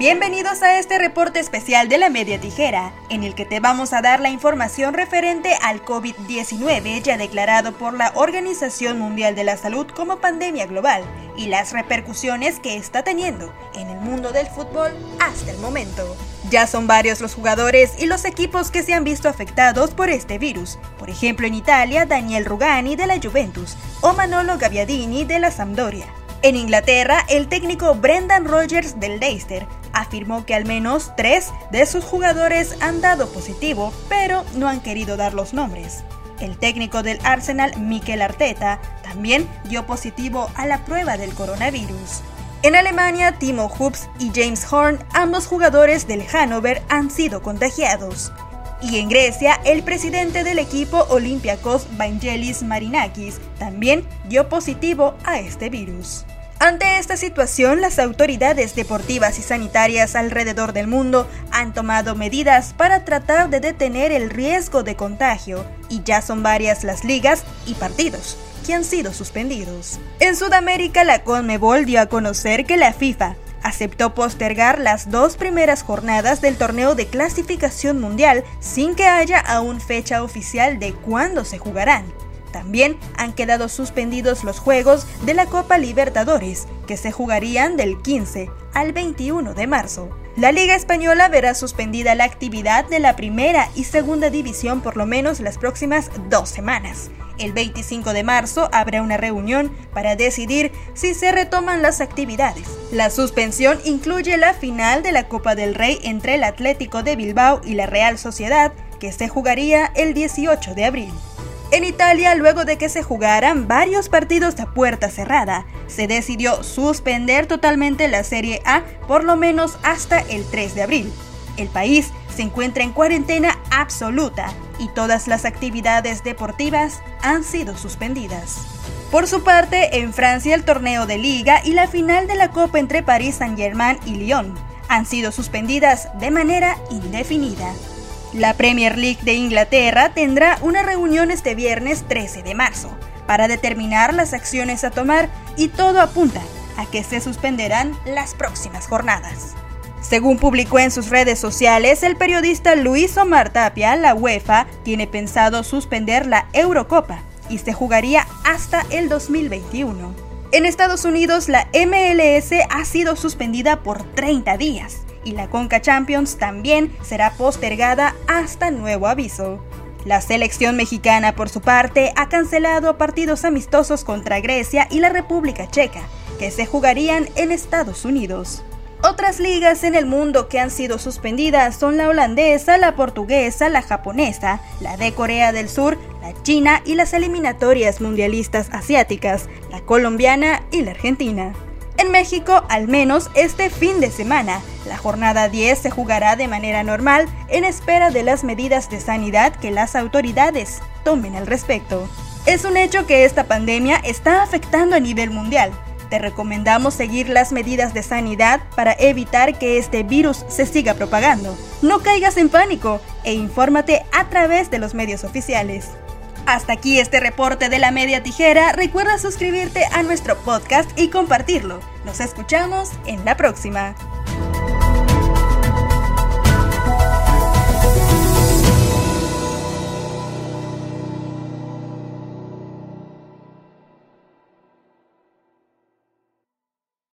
Bienvenidos a este reporte especial de la Media Tijera, en el que te vamos a dar la información referente al COVID-19 ya declarado por la Organización Mundial de la Salud como pandemia global y las repercusiones que está teniendo en el mundo del fútbol hasta el momento. Ya son varios los jugadores y los equipos que se han visto afectados por este virus. Por ejemplo, en Italia, Daniel Rugani de la Juventus o Manolo Gabbiadini de la Sampdoria. En Inglaterra, el técnico Brendan Rodgers del Leicester afirmó que al menos tres de sus jugadores han dado positivo, pero no han querido dar los nombres. El técnico del Arsenal, Mikel Arteta, también dio positivo a la prueba del coronavirus. En Alemania, Timo Hoops y James Horn, ambos jugadores del Hannover, han sido contagiados. Y en Grecia, el presidente del equipo Olympiacos, Vangelis Marinakis, también dio positivo a este virus. Ante esta situación, las autoridades deportivas y sanitarias alrededor del mundo han tomado medidas para tratar de detener el riesgo de contagio, y ya son varias las ligas y partidos que han sido suspendidos. En Sudamérica, la CONMEBOL dio a conocer que la FIFA aceptó postergar las dos primeras jornadas del torneo de clasificación mundial sin que haya aún fecha oficial de cuándo se jugarán. También han quedado suspendidos los juegos de la Copa Libertadores, que se jugarían del 15 al 21 de marzo. La Liga Española verá suspendida la actividad de la primera y segunda división por lo menos las próximas dos semanas. El 25 de marzo habrá una reunión para decidir si se retoman las actividades. La suspensión incluye la final de la Copa del Rey entre el Atlético de Bilbao y la Real Sociedad, que se jugaría el 18 de abril. En Italia, luego de que se jugaran varios partidos a puerta cerrada, se decidió suspender totalmente la Serie A por lo menos hasta el 3 de abril. El país se encuentra en cuarentena absoluta y todas las actividades deportivas han sido suspendidas. Por su parte, en Francia el torneo de liga y la final de la Copa entre París Saint-Germain y Lyon han sido suspendidas de manera indefinida. La Premier League de Inglaterra tendrá una reunión este viernes 13 de marzo para determinar las acciones a tomar y todo apunta a que se suspenderán las próximas jornadas. Según publicó en sus redes sociales, el periodista Luis Omar Tapia, la UEFA tiene pensado suspender la Eurocopa y se jugaría hasta el 2021. En Estados Unidos, la MLS ha sido suspendida por 30 días y la Conca Champions también será postergada hasta nuevo aviso. La selección mexicana, por su parte, ha cancelado partidos amistosos contra Grecia y la República Checa, que se jugarían en Estados Unidos. Otras ligas en el mundo que han sido suspendidas son la holandesa, la portuguesa, la japonesa, la de Corea del Sur, la china y las eliminatorias mundialistas asiáticas, la colombiana y la argentina. En México, al menos este fin de semana, la jornada 10 se jugará de manera normal en espera de las medidas de sanidad que las autoridades tomen al respecto. Es un hecho que esta pandemia está afectando a nivel mundial, te recomendamos seguir las medidas de sanidad para evitar que este virus se siga propagando. No caigas en pánico e infórmate a través de los medios oficiales. Hasta aquí este reporte de la media tijera. Recuerda suscribirte a nuestro podcast y compartirlo. Nos escuchamos en la próxima.